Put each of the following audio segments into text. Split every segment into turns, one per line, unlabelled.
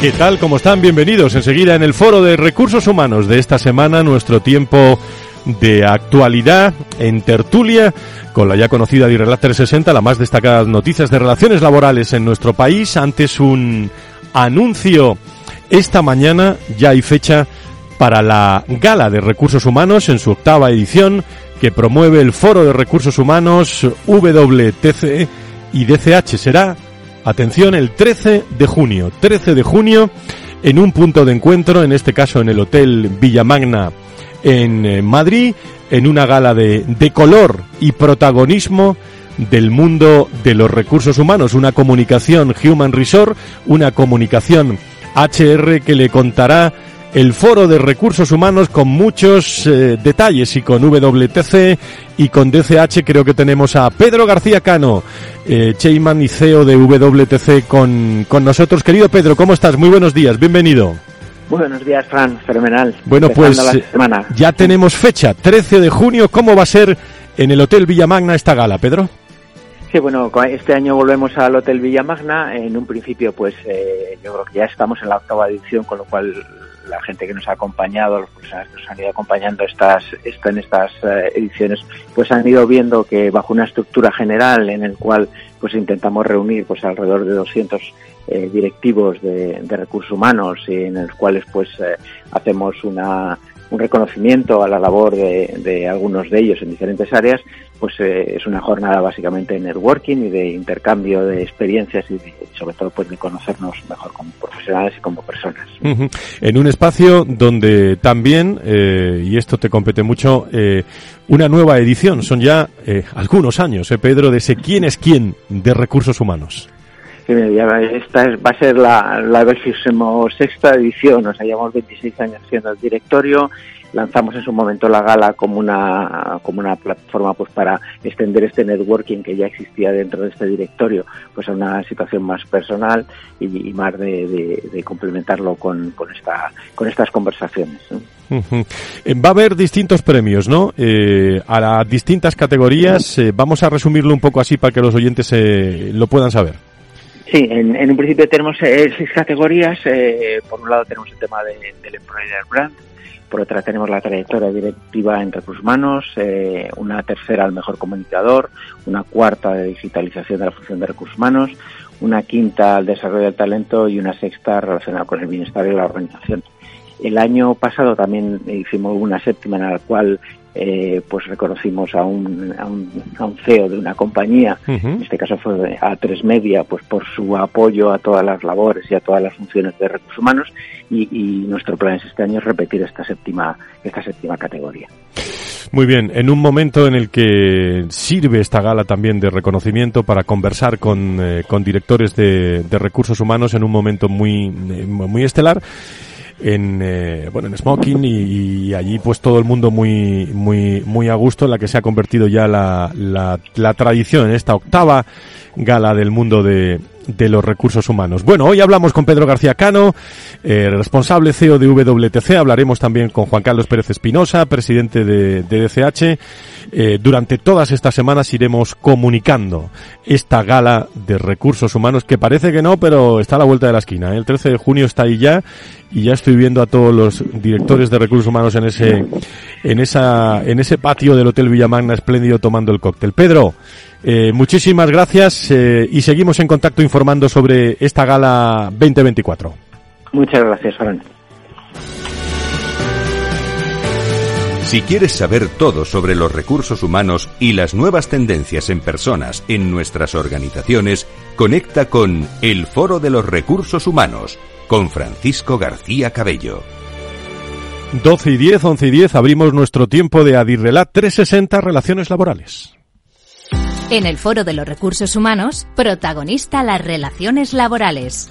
¿Qué tal? ¿Cómo están? Bienvenidos enseguida en el foro de recursos humanos de esta semana, nuestro tiempo de actualidad en tertulia con la ya conocida Dirrelat 360, la más destacadas noticias de relaciones laborales en nuestro país. Antes un anuncio esta mañana ya hay fecha para la Gala de Recursos Humanos en su octava edición que promueve el Foro de Recursos Humanos WTC y DCH. Será Atención, el 13 de junio, 13 de junio, en un punto de encuentro, en este caso en el Hotel Villamagna en eh, Madrid, en una gala de, de color y protagonismo del mundo de los recursos humanos, una comunicación Human Resort, una comunicación HR que le contará el foro de recursos humanos con muchos eh, detalles y con WTC y con DCH creo que tenemos a Pedro García Cano, eh, Cheyman y CEO de WTC con, con nosotros. Querido Pedro, ¿cómo estás? Muy buenos días, bienvenido.
Buenos días, Fran, fenomenal.
Bueno, pues eh, ya tenemos fecha, 13 de junio. ¿Cómo va a ser en el Hotel Villamagna esta gala, Pedro?
Sí, bueno, este año volvemos al Hotel Villamagna. En un principio, pues eh, yo creo que ya estamos en la octava edición, con lo cual la gente que nos ha acompañado, los profesionales que nos han ido acompañando estas, en estas eh, ediciones, pues han ido viendo que bajo una estructura general en el cual pues intentamos reunir pues alrededor de 200 eh, directivos de, recursos humanos y en los cuales pues eh, hacemos una un reconocimiento a la labor de, algunos de ellos en diferentes áreas, pues eh, es una jornada básicamente de networking y de intercambio de experiencias y sobre todo pues de conocernos mejor como profesionales y como personas.
En un espacio donde también, eh, y esto te compete mucho, eh, una nueva edición, son ya algunos años, Pedro, de ese quién es quién de recursos humanos.
Esta va a ser la, la sexta edición, o sea, llevamos 26 años siendo el directorio. Lanzamos en su momento la gala como una, como una plataforma pues para extender este networking que ya existía dentro de este directorio pues a una situación más personal y, más de, complementarlo con, con, esta, con estas conversaciones.
Eh, va a haber distintos premios, ¿no? Eh, a las distintas categorías. Eh, vamos a resumirlo un poco así para que los oyentes lo puedan saber.
Sí, en, un principio tenemos eh, seis categorías. Eh, por un lado tenemos el tema del Employer Brand, por otra tenemos la trayectoria directiva en recursos humanos, eh, una tercera al mejor comunicador, una cuarta de digitalización de la función de recursos humanos, una quinta al desarrollo del talento y una sexta relacionada con el bienestar y la organización. El año pasado también hicimos una séptima en la cual eh, pues reconocimos a un, a un, a, un, CEO de una compañía, en este caso fue A3 Media, pues por su apoyo a todas las labores y a todas las funciones de recursos humanos y, y nuestro plan es este año repetir esta séptima, esta séptima categoría.
Muy bien, en un momento en el que sirve esta gala también de reconocimiento para conversar con, eh, con directores de, de, recursos humanos en un momento muy, eh, muy estelar, en eh, bueno en smoking y, allí pues todo el mundo muy muy muy a gusto en la que se ha convertido ya la, la, la tradición en esta octava gala del mundo de, de los recursos humanos. Bueno, hoy hablamos con Pedro García Cano, eh, responsable CEO de WTC. Hablaremos también con Juan Carlos Pérez Espinosa, presidente de, DCH. Eh, durante todas estas semanas iremos comunicando esta gala de recursos humanos que parece que no, pero está a la vuelta de la esquina. ¿eh? El 13 de junio está ahí ya y ya estoy viendo a todos los directores de recursos humanos en ese, en esa, en ese patio del Hotel Villamagna espléndido tomando el cóctel. Pedro, eh, muchísimas gracias eh, y seguimos en contacto informando sobre esta gala 2024.
Muchas gracias, Fran.
Si quieres saber todo sobre los recursos humanos y las nuevas tendencias en personas en nuestras organizaciones, conecta con El Foro de los Recursos Humanos con Francisco García Cabello.
12 y 10, 11 y 10, abrimos nuestro tiempo de Adirrelat 360 Relaciones Laborales.
En el Foro de los Recursos Humanos, protagonista las relaciones laborales.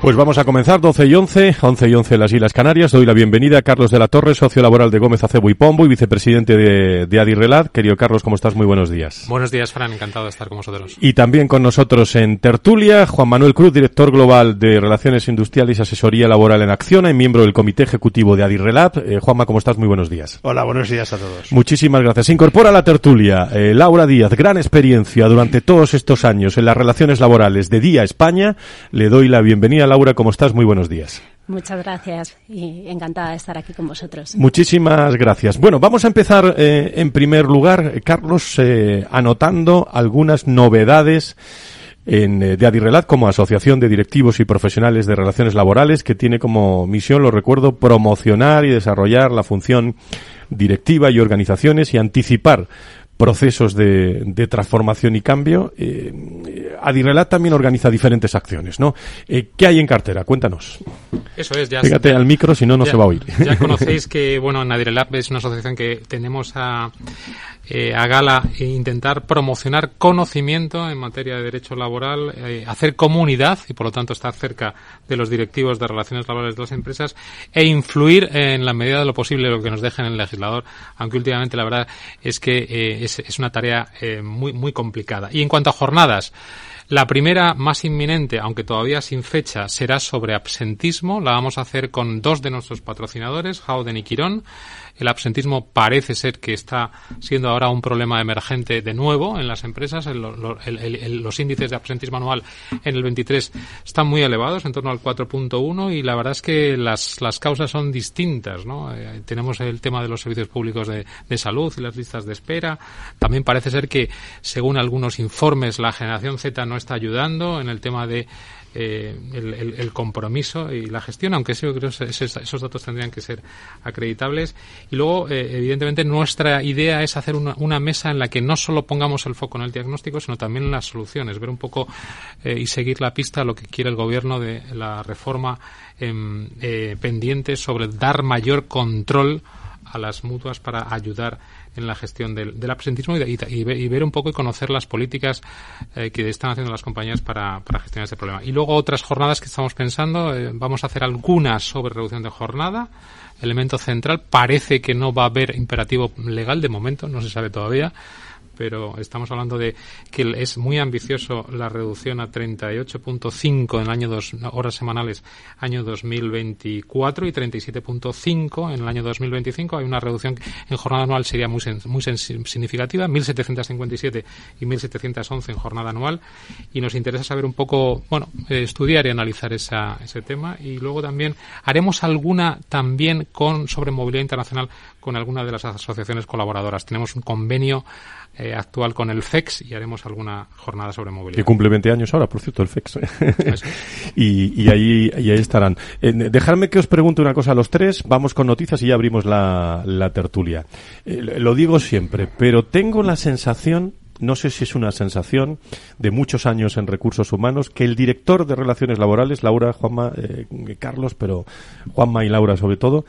Pues vamos a comenzar 12 y 11, 11 y 11 en las Islas Canarias. Doy la bienvenida a Carlos de la Torre, socio laboral de Gómez Acebo y Pombo y vicepresidente de, de Adirrelat. Querido Carlos, ¿cómo estás? Muy buenos días.
Buenos días, Fran. Encantado de estar con vosotros.
Y también con nosotros en tertulia, Juan Manuel Cruz, director global de Relaciones Industriales y Asesoría Laboral en Acciona y miembro del Comité Ejecutivo de Adirrelat. Eh, Juanma, ¿cómo estás? Muy buenos días.
Hola, buenos días a todos.
Muchísimas gracias. Se incorpora a la tertulia eh, Laura Díaz, gran experiencia durante todos estos años en las relaciones laborales de Día España. Le doy la bienvenida, Laura. ¿Cómo estás? Muy buenos días.
Muchas gracias y encantada de estar aquí con vosotros.
Muchísimas gracias. Bueno, vamos a empezar eh, en primer lugar, Carlos, eh, anotando algunas novedades en, eh, de Adirrelat como Asociación de Directivos y Profesionales de Relaciones Laborales, que tiene como misión, lo recuerdo, promocionar y desarrollar la función directiva y organizaciones y anticipar procesos de, de, transformación y cambio. Eh, Adirrelat también organiza diferentes acciones, ¿no? Eh, ¿Qué hay en cartera? Cuéntanos.
Eso es, ya.
Fíjate al micro, si no, no
ya,
se va a oír.
Ya conocéis que, bueno, en Adirrelat es una asociación que tenemos a, eh, a gala e intentar promocionar conocimiento en materia de derecho laboral, eh, hacer comunidad y por lo tanto estar cerca de los directivos de relaciones laborales de las empresas e influir en la medida de lo posible lo que nos dejen el legislador, aunque últimamente la verdad es que eh, es, es, una tarea eh, muy, muy complicada. Y en cuanto a jornadas, la primera, más inminente, aunque todavía sin fecha, será sobre absentismo. La vamos a hacer con dos de nuestros patrocinadores, Howden y Quirón. El absentismo parece ser que está siendo ahora un problema emergente de nuevo en las empresas. Los índices de absentismo anual en el 23 están muy elevados, en torno al 4.1, y la verdad es que las, las causas son distintas. ¿no? Eh, tenemos el tema de los servicios públicos de, de salud y las listas de espera. También parece ser que, según algunos informes, la generación Z no está ayudando en el tema de eh, el, compromiso y la gestión, aunque eso, yo creo que esos, datos tendrían que ser acreditables. Y luego, eh, evidentemente, nuestra idea es hacer una, mesa en la que no solo pongamos el foco en el diagnóstico, sino también en las soluciones, ver un poco eh, y seguir la pista a lo que quiere el gobierno de la reforma eh, pendiente sobre dar mayor control a las mutuas para ayudar en la gestión del, del absentismo y, y, y, ver un poco y conocer las políticas eh, que están haciendo las compañías para, para, gestionar ese problema. Y luego otras jornadas que estamos pensando, eh, vamos a hacer algunas sobre reducción de jornada. Elemento central, parece que no va a haber imperativo legal de momento, no se sabe todavía pero estamos hablando de que es muy ambicioso la reducción a 38.5 en el año dos horas semanales año 2024 y 37.5 en el año 2025. Hay una reducción en jornada anual sería muy, muy significativa, 1.757 y 1.711 en jornada anual. Y nos interesa saber un poco, bueno, eh, estudiar y analizar esa, ese tema. Y luego también haremos alguna también con sobre movilidad internacional con alguna de las asociaciones colaboradoras. Tenemos un convenio eh, actual con el FEX y haremos alguna jornada sobre movilidad.
Que cumple 20 años ahora, por cierto, el FEX. y, y, ahí, y ahí estarán. Eh, dejadme que os pregunte una cosa a los tres. Vamos con noticias y ya abrimos la, la tertulia. Eh, lo digo siempre, pero tengo la sensación no sé si es una sensación de muchos años en recursos humanos, que el director de relaciones laborales, Laura, Juanma, eh, Carlos, pero Juanma y Laura sobre todo,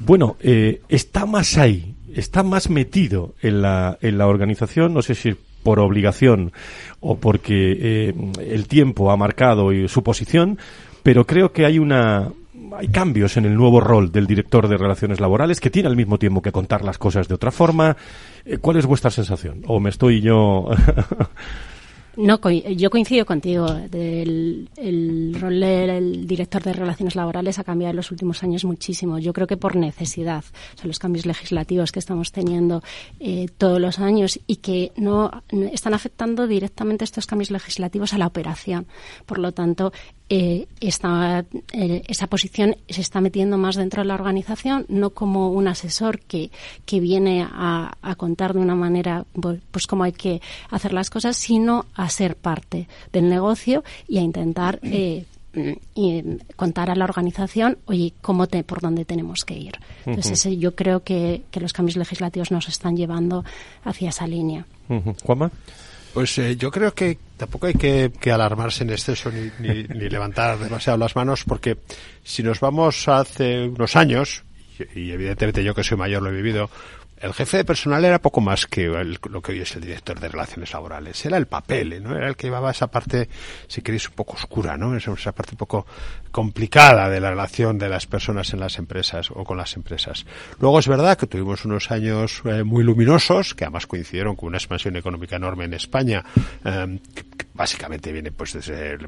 bueno, eh, está más ahí, está más metido en la, en la organización, no sé si por obligación o porque eh, el tiempo ha marcado su posición, pero creo que hay una, hay cambios en el nuevo rol del director de relaciones laborales que tiene al mismo tiempo que contar las cosas de otra forma. Eh, ¿Cuál es vuestra sensación? ¿O me estoy yo
No, yo coincido contigo. El, rol del director de relaciones laborales ha cambiado en los últimos años muchísimo. Yo creo que por necesidad. O sea, los cambios legislativos que estamos teniendo eh, todos los años y que no están afectando directamente estos cambios legislativos a la operación. Por lo tanto, eh, esta, eh, esa posición se está metiendo más dentro de la organización, no como un asesor que, que viene a, a contar de una manera pues, pues cómo hay que hacer las cosas, sino a ser parte del negocio y a intentar eh, y contar a la organización, oye, cómo te, por dónde tenemos que ir. Entonces, yo creo que, que, los cambios legislativos nos están llevando hacia esa línea.
Juanma.
Pues eh, yo creo que tampoco hay que, alarmarse en exceso ni, ni, levantar demasiado las manos porque si nos vamos hace unos años, y, evidentemente yo que soy mayor lo he vivido, el jefe de personal era poco más que lo que hoy es el director de relaciones laborales. Era el papel, ¿no? Era el que llevaba esa parte, si queréis, un poco oscura, ¿no? Esa, parte un poco complicada de la relación de las personas en las empresas o con las empresas. Luego es verdad que tuvimos unos años eh, muy luminosos, que además coincidieron con una expansión económica enorme en España, eh, que, básicamente viene pues desde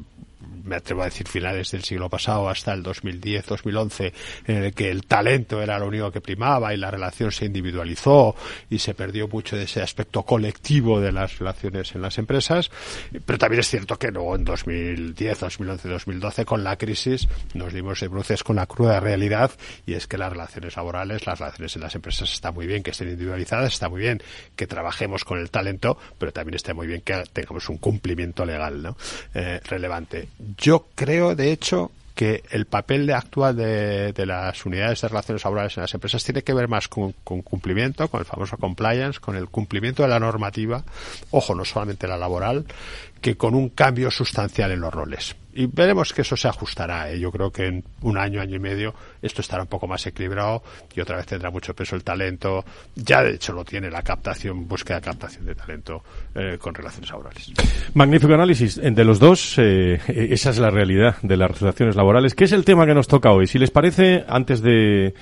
me atrevo a decir finales del siglo pasado hasta el 2010-2011, en el que el talento era lo único que primaba y la relación se individualizó y se perdió mucho de ese aspecto colectivo de las relaciones en las empresas. Pero también es cierto que luego en 2010, 2011, 2012 con la crisis nos dimos de bruces con la cruda realidad y es que las relaciones laborales, las relaciones en las empresas está muy bien que estén individualizadas, está muy bien que trabajemos con el talento, pero también está muy bien que tengamos un cumplimiento legal ¿no? Eh, relevante. Yo creo, de hecho, que el papel de actual de, las unidades de relaciones laborales en las empresas tiene que ver más con, con, cumplimiento, con el famoso compliance, con el cumplimiento de la normativa, ojo, no solamente la laboral, que con un cambio sustancial en los roles. Y veremos que eso se ajustará. ¿eh? Yo creo que en un año, año y medio, esto estará un poco más equilibrado y otra vez tendrá mucho peso el talento. Ya de hecho lo tiene la captación, búsqueda de captación de talento eh, con relaciones laborales.
Magnífico análisis de los dos. Eh, esa es la realidad de las relaciones laborales, que es el tema que nos toca hoy. Si les parece, antes de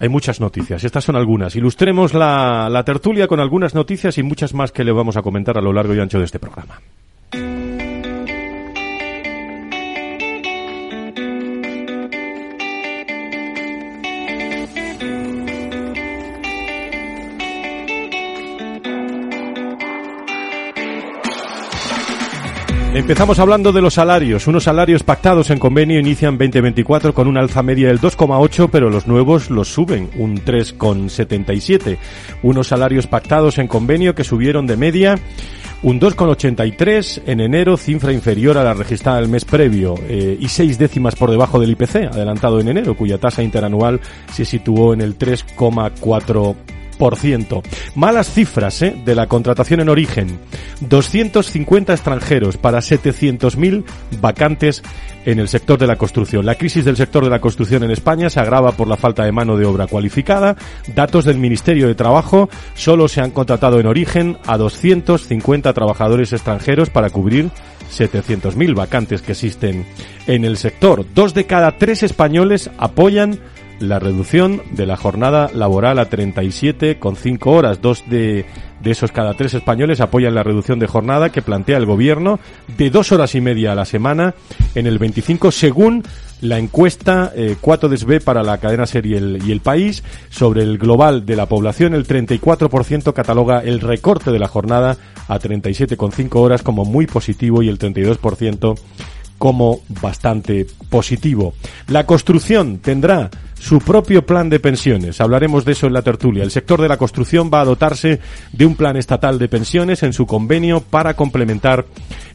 hay muchas noticias. Estas son algunas. Ilustremos la, la tertulia con algunas noticias y muchas más que le vamos a comentar a lo largo y ancho de este programa. Empezamos hablando de los salarios. Unos salarios pactados en convenio inician 2024 con una alza media del 2,8, pero los nuevos los suben un 3,77. Unos salarios pactados en convenio que subieron de media un 2,83 en enero, cifra inferior a la registrada el mes previo eh, y seis décimas por debajo del IPC, adelantado en enero, cuya tasa interanual se situó en el 3,4 Malas cifras ¿eh? de la contratación en origen. 250 extranjeros para 700.000 vacantes en el sector de la construcción. La crisis del sector de la construcción en España se agrava por la falta de mano de obra cualificada. Datos del Ministerio de Trabajo, solo se han contratado en origen a 250 trabajadores extranjeros para cubrir 700.000 vacantes que existen en el sector. Dos de cada tres españoles apoyan la reducción de la jornada laboral a 37,5 horas. Dos de, de esos cada tres españoles apoyan la reducción de jornada que plantea el gobierno de dos horas y media a la semana en el 25 según la encuesta eh, 4DSB para la cadena serie y el País sobre el global de la población. El 34% cataloga el recorte de la jornada a 37,5 horas como muy positivo y el 32% como bastante positivo. La construcción tendrá su propio plan de pensiones. Hablaremos de eso en la tertulia. El sector de la construcción va a dotarse de un plan estatal de pensiones en su convenio para complementar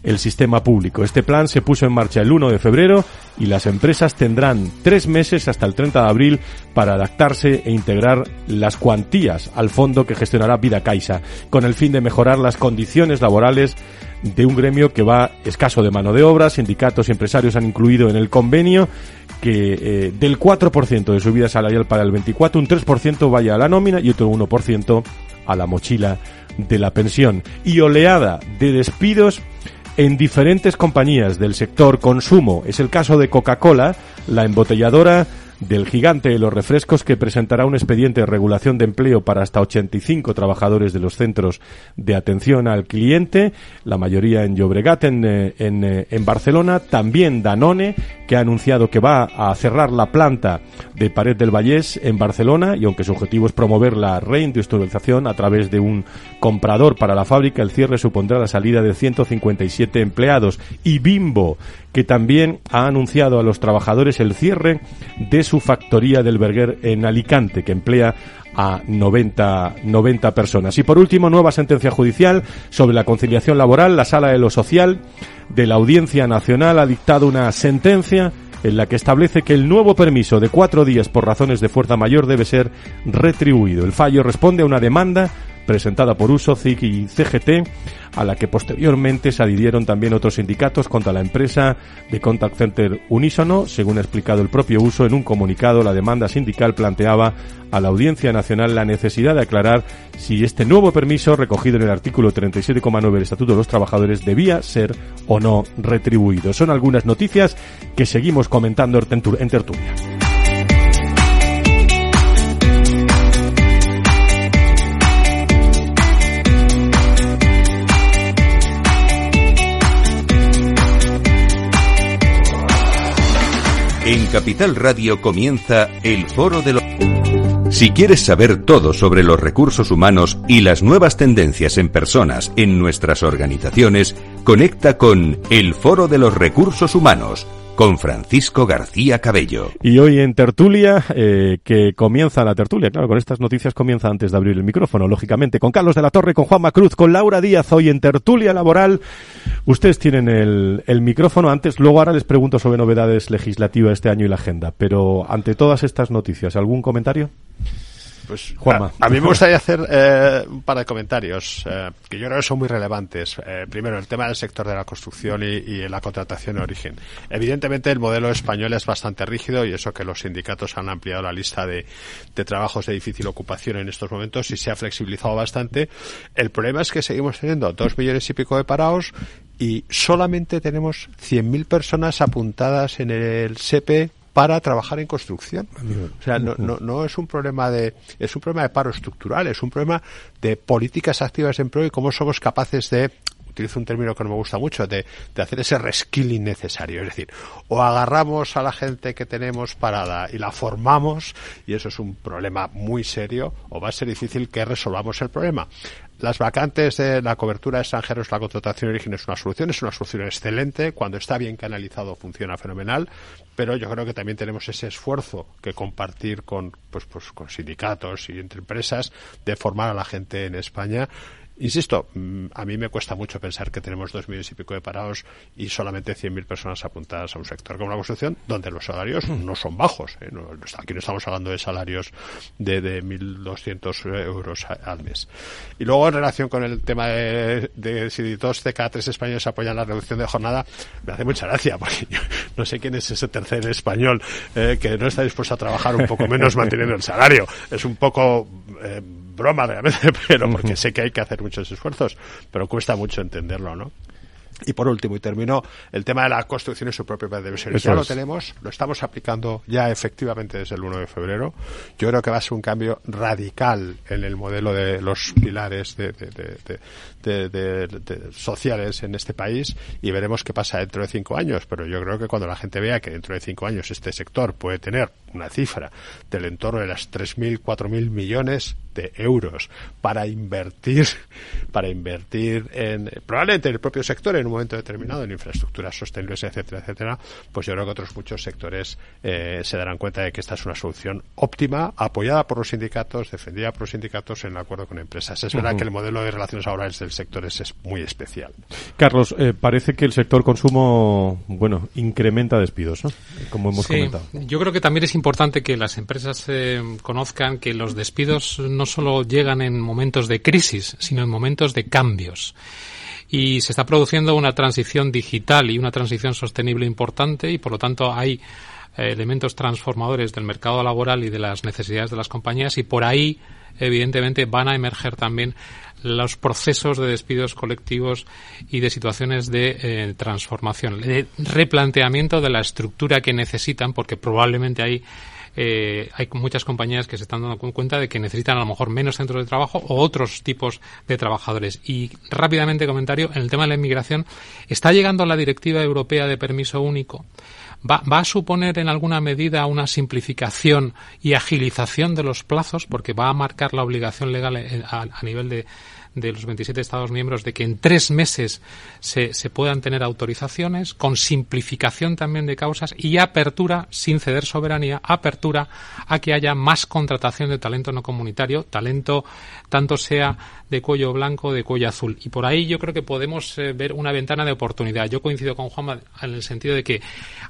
el sistema público. Este plan se puso en marcha el 1 de febrero y las empresas tendrán tres meses hasta el 30 de abril para adaptarse e integrar las cuantías al fondo que gestionará Vida Caixa, con el fin de mejorar las condiciones laborales de un gremio que va escaso de mano de obra. Sindicatos y empresarios han incluido en el convenio que eh, del 4% de subida salarial para el 24, un 3% vaya a la nómina y otro 1% a la mochila de la pensión. Y oleada de despidos en diferentes compañías del sector consumo. Es el caso de Coca-Cola, la embotelladora del gigante de los refrescos que presentará un expediente de regulación de empleo para hasta 85 trabajadores de los centros de atención al cliente, la mayoría en Llobregat, en, eh, eh, en Barcelona, también Danone, que ha anunciado que va a cerrar la planta de Pared del Vallés en Barcelona y aunque su objetivo es promover la reindustrialización a través de un comprador para la fábrica, el cierre supondrá la salida de 157 empleados. Y Bimbo, que también ha anunciado a los trabajadores el cierre de su factoría del Berger en Alicante, que emplea a 90, 90 personas. Y por último, nueva sentencia judicial sobre la conciliación laboral. La Sala de lo Social de la Audiencia Nacional ha dictado una sentencia en la que establece que el nuevo permiso de cuatro días por razones de fuerza mayor debe ser retribuido. El fallo responde a una demanda presentada por Uso, CIC y CGT, a la que posteriormente se adhirieron también otros sindicatos contra la empresa de Contact Center Unísono. Según ha explicado el propio Uso en un comunicado, la demanda sindical planteaba a la Audiencia Nacional la necesidad de aclarar si este nuevo permiso, recogido en el artículo 37,9 del Estatuto de los Trabajadores, debía ser o no retribuido. Son algunas noticias que seguimos comentando en tertulia.
En Capital Radio comienza el Foro de los... Si quieres saber todo sobre los recursos humanos y las nuevas tendencias en personas en nuestras organizaciones, conecta con el Foro de los Recursos Humanos con Francisco García Cabello.
Y hoy en tertulia, eh, que comienza la tertulia, claro, con estas noticias comienza antes de abrir el micrófono, lógicamente, con Carlos de la Torre, con Juanma Cruz, con Laura Díaz, hoy en tertulia laboral. Ustedes tienen el, el micrófono antes, luego ahora les pregunto sobre novedades legislativas este año y la agenda, pero ante todas estas noticias, ¿algún comentario?
Pues, A, mí me gustaría hacer eh, un par de comentarios eh, que yo creo que son muy relevantes. Eh, primero, el tema del sector de la construcción y, la contratación de origen. Evidentemente, el modelo español es bastante rígido y eso que los sindicatos han ampliado la lista de, trabajos de difícil ocupación en estos momentos y se ha flexibilizado bastante. El problema es que seguimos teniendo dos millones y pico de parados y solamente tenemos 100.000 personas apuntadas en el SEPE para trabajar en construcción. O sea, no, no, no es un problema de, es un problema de paro estructural, es un problema de políticas activas de empleo y cómo somos capaces de utilizo un término que no me gusta mucho, de, de, hacer ese reskilling necesario. Es decir, o agarramos a la gente que tenemos parada y la formamos, y eso es un problema muy serio, o va a ser difícil que resolvamos el problema. Las vacantes de la cobertura de extranjeros, la contratación de origen es una solución, es una solución excelente. Cuando está bien canalizado funciona fenomenal, pero yo creo que también tenemos ese esfuerzo que compartir con, pues, pues, con sindicatos y entre empresas de formar a la gente en España Insisto, mm, a mí me cuesta mucho pensar que tenemos dos millones y pico de parados y solamente 100.000 personas apuntadas a un sector como la construcción, donde los salarios mm. no son bajos. ¿eh? aquí no estamos hablando de salarios de, de 1.200 euros al mes. Y luego, en relación con el tema de, si dos de cada tres españoles apoyan la reducción de jornada, me hace mucha gracia, porque yo no sé quién es ese tercer español eh, que no está dispuesto a trabajar un poco menos manteniendo el salario. Es un poco. Eh, broma realmente, pero porque sé que hay que hacer muchos esfuerzos, pero cuesta mucho entenderlo, ¿no? Y por último, y termino, el tema de la construcción en su propio ser. Ya lo tenemos, lo estamos aplicando ya efectivamente desde el 1 de febrero. Yo creo que va a ser un cambio radical en el modelo de los pilares de, sociales en este país y veremos qué pasa dentro de cinco años. Pero yo creo que cuando la gente vea que dentro de cinco años este sector puede tener una cifra del entorno de las 3.000, 4.000 millones de euros para invertir, para invertir en, probablemente en el propio sector en un momento determinado, en infraestructuras sostenibles, etcétera, etcétera, pues yo creo que otros muchos sectores eh, se darán cuenta de que esta es una solución óptima, apoyada por los sindicatos, defendida por los sindicatos en el acuerdo con empresas. Es verdad que el modelo de relaciones laborales del sector es, muy especial.
Carlos, eh, parece que el sector consumo, bueno, incrementa despidos, ¿no? Como hemos comentado.
Yo creo que también es importante que las empresas eh, conozcan que los despidos no solo llegan en momentos de crisis, sino en momentos de cambios y se está produciendo una transición digital y una transición sostenible importante y por lo tanto hay eh, elementos transformadores del mercado laboral y de las necesidades de las compañías y por ahí evidentemente van a emerger también los procesos de despidos colectivos y de situaciones de eh, transformación, de replanteamiento de la estructura que necesitan, porque probablemente hay eh, hay muchas compañías que se están dando cuenta de que necesitan a lo mejor menos centros de trabajo o otros tipos de trabajadores. Y rápidamente comentario, en el tema de la inmigración, está llegando la directiva europea de permiso único. Va, va, a suponer en alguna medida una simplificación y agilización de los plazos, porque va a marcar la obligación legal eh, a, a nivel de, de los 27 Estados miembros de que en tres meses se, se puedan tener autorizaciones, con simplificación también de causas y apertura, sin ceder soberanía, apertura a que haya más contratación de talento no comunitario, talento tanto sea de cuello blanco de cuello azul. Y por ahí yo creo que podemos eh, ver una ventana de oportunidad. Yo coincido con Juanma en el sentido de que,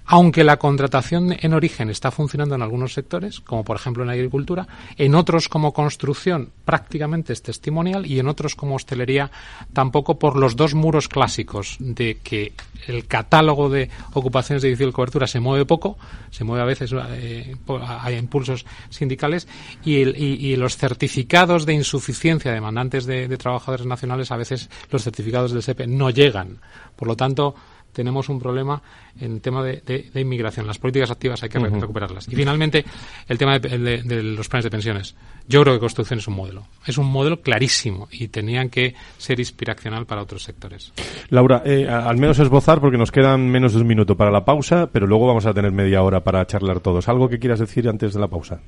aunque la contratación en origen está funcionando en algunos sectores, como por ejemplo en la agricultura, en otros como construcción prácticamente es testimonial y en otros como hostelería tampoco por los dos muros clásicos de que el catálogo de ocupaciones de difícil cobertura se mueve poco, se mueve a veces, eh, hay impulsos sindicales, y, los certificados de insuficiencia demandantes de, de trabajadores nacionales, a veces los certificados del SEPE no llegan. Por lo tanto, tenemos un problema en el tema de, de, de, inmigración. Las políticas activas hay que uh -huh. recuperarlas. Y finalmente, el tema de, de, los planes de pensiones. Yo creo que construcción es un modelo. Es un modelo clarísimo y tenían que ser inspiracional para otros sectores.
Laura, eh, al menos esbozar, porque nos quedan menos de un minuto para la pausa, pero luego vamos a tener media hora para charlar todos. ¿Algo que quieras decir antes de la pausa?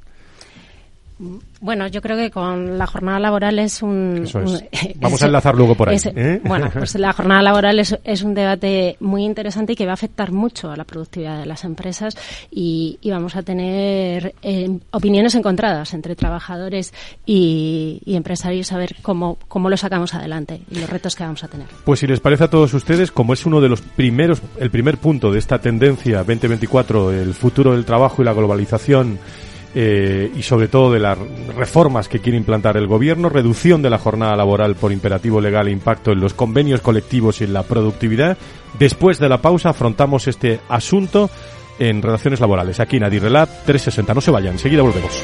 Bueno, yo creo que con la jornada laboral es un...
Eso es. un Vamos es, a enlazar luego por ahí.
Es,
¿eh?
Bueno, pues la jornada laboral es, es, un debate muy interesante y que va a afectar mucho a la productividad de las empresas y, y vamos a tener eh, opiniones encontradas entre trabajadores y, y, empresarios a ver cómo, cómo lo sacamos adelante y los retos que vamos a tener.
Pues si les parece a todos ustedes, como es uno de los primeros, el primer punto de esta tendencia 2024, el futuro del trabajo y la globalización, eh, y sobre todo de las reformas que quiere implantar el gobierno, reducción de la jornada laboral por imperativo legal e impacto en los convenios colectivos y en la productividad. Después de la pausa afrontamos este asunto en relaciones laborales. Aquí en Adirrelab 360. No se vayan, enseguida volvemos.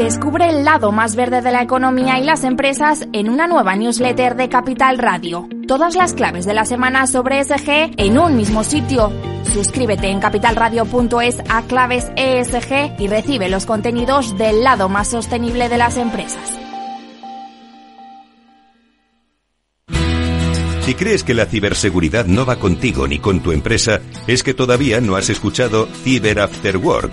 Descubre el lado más verde de la economía y las empresas en una nueva newsletter de Capital Radio. Todas las claves de la semana sobre ESG en un mismo sitio. Suscríbete en capitalradio.es a claves ESG y recibe los contenidos del lado más sostenible de las empresas.
Si crees que la ciberseguridad no va contigo ni con tu empresa, es que todavía no has escuchado Cyber After Work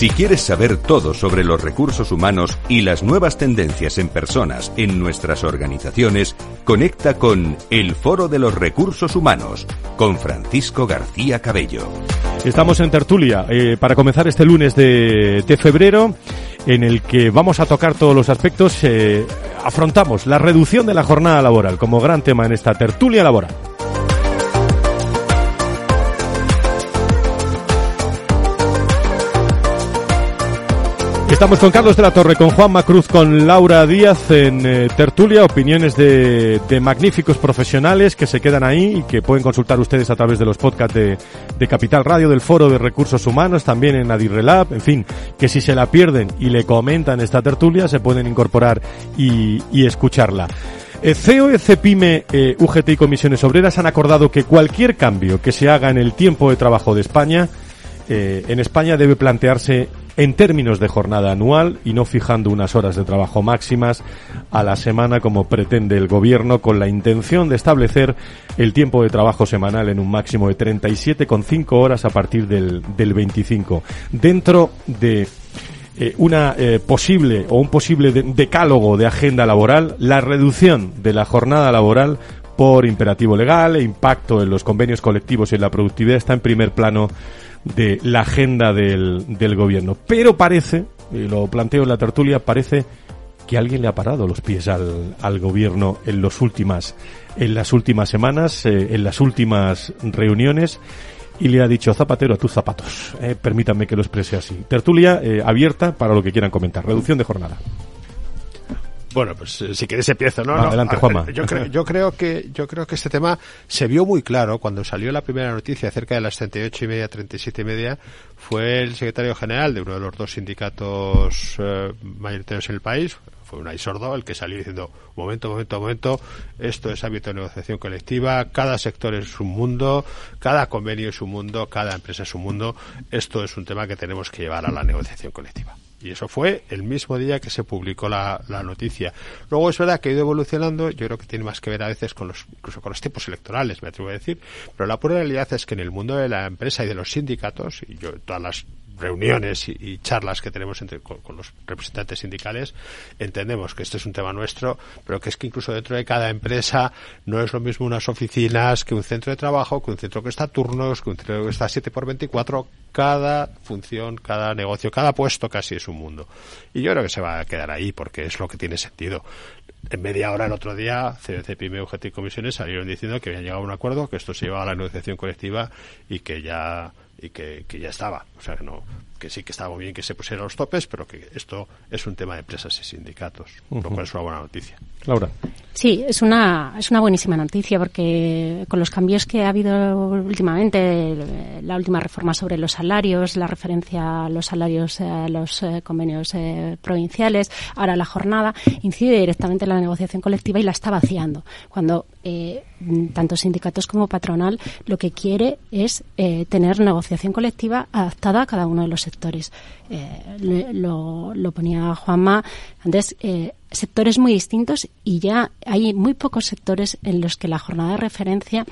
Si quieres saber todo sobre los recursos humanos y las nuevas tendencias en personas en nuestras organizaciones, conecta con El Foro de los Recursos Humanos con Francisco García Cabello.
Estamos en tertulia eh, para comenzar este lunes de, febrero en el que vamos a tocar todos los aspectos. Eh, afrontamos la reducción de la jornada laboral como gran tema en esta tertulia laboral. Estamos con Carlos de la Torre, con Juan Macruz, con Laura Díaz en eh, tertulia, opiniones de, de, magníficos profesionales que se quedan ahí y que pueden consultar ustedes a través de los podcasts de, de Capital Radio, del Foro de Recursos Humanos, también en Adirrelab, en fin, que si se la pierden y le comentan esta tertulia se pueden incorporar y, y escucharla. Eh, CEO, CEPIME, eh, UGT y Comisiones Obreras han acordado que cualquier cambio que se haga en el tiempo de trabajo de España, eh, en España debe plantearse en términos de jornada anual y no fijando unas horas de trabajo máximas a la semana como pretende el gobierno con la intención de establecer el tiempo de trabajo semanal en un máximo de 37,5 horas a partir del, del 25. Dentro de eh, una eh, posible o un posible de decálogo de agenda laboral, la reducción de la jornada laboral por imperativo legal e impacto en los convenios colectivos y en la productividad está en primer plano de la agenda del, del gobierno. Pero parece, lo planteo en la tertulia, parece que alguien le ha parado los pies al, al gobierno en los últimas en las últimas semanas, eh, en las últimas reuniones y le ha dicho Zapatero a tus zapatos. Eh, permítanme que lo exprese así. Tertulia eh, abierta para lo que quieran comentar. Reducción de jornada.
Bueno, pues si quieres empiezo, ¿no?
Adelante,
no,
Juanma.
Yo creo, yo creo que yo creo que este tema se vio muy claro cuando salió la primera noticia acerca de las 38 y media, 37 y media. Fue el secretario general de uno de los dos sindicatos eh, mayoritarios en el país, fue un sordo el que salió diciendo momento, momento, momento, esto es ámbito de negociación colectiva, cada sector es un mundo, cada convenio es un mundo, cada empresa es un mundo, esto es un tema que tenemos que llevar a la negociación colectiva. Y eso fue el mismo día que se publicó la, la, noticia. Luego es verdad que ha ido evolucionando, yo creo que tiene más que ver a veces con los, incluso con los tiempos electorales, me atrevo a decir, pero la pura realidad es que en el mundo de la empresa y de los sindicatos, y yo todas las reuniones y, charlas que tenemos entre, con, los representantes sindicales, entendemos que este es un tema nuestro, pero que es que incluso dentro de cada empresa no es lo mismo unas oficinas que un centro de trabajo, que un centro que está a turnos, que un centro que está 7 por 24 cada función, cada negocio, cada puesto casi es un mundo. Y yo creo que se va a quedar ahí porque es lo que tiene sentido. En media hora el otro día, CDC, PYME, UGT y comisiones salieron diciendo que habían llegado a un acuerdo, que esto se llevaba a la negociación colectiva y que ya y que, que, ya estaba. O sea, que, no, que sí que estaba muy bien que se pusieran los topes, pero que esto es un tema de empresas y sindicatos, uh -huh. lo cual es una buena noticia.
Laura.
Sí, es una, es una buenísima noticia porque con los cambios que ha habido últimamente, la última reforma sobre los salarios, la referencia a los salarios, a los eh, convenios eh, provinciales, ahora la jornada, incide directamente en la negociación colectiva y la está vaciando. Cuando eh, tanto sindicatos como patronal lo que quiere es eh, tener negociación colectiva adaptada a cada uno de los sectores. Eh, lo, lo, ponía Juanma antes, eh, sectores muy distintos y ya hay muy pocos sectores en los que la jornada de referencia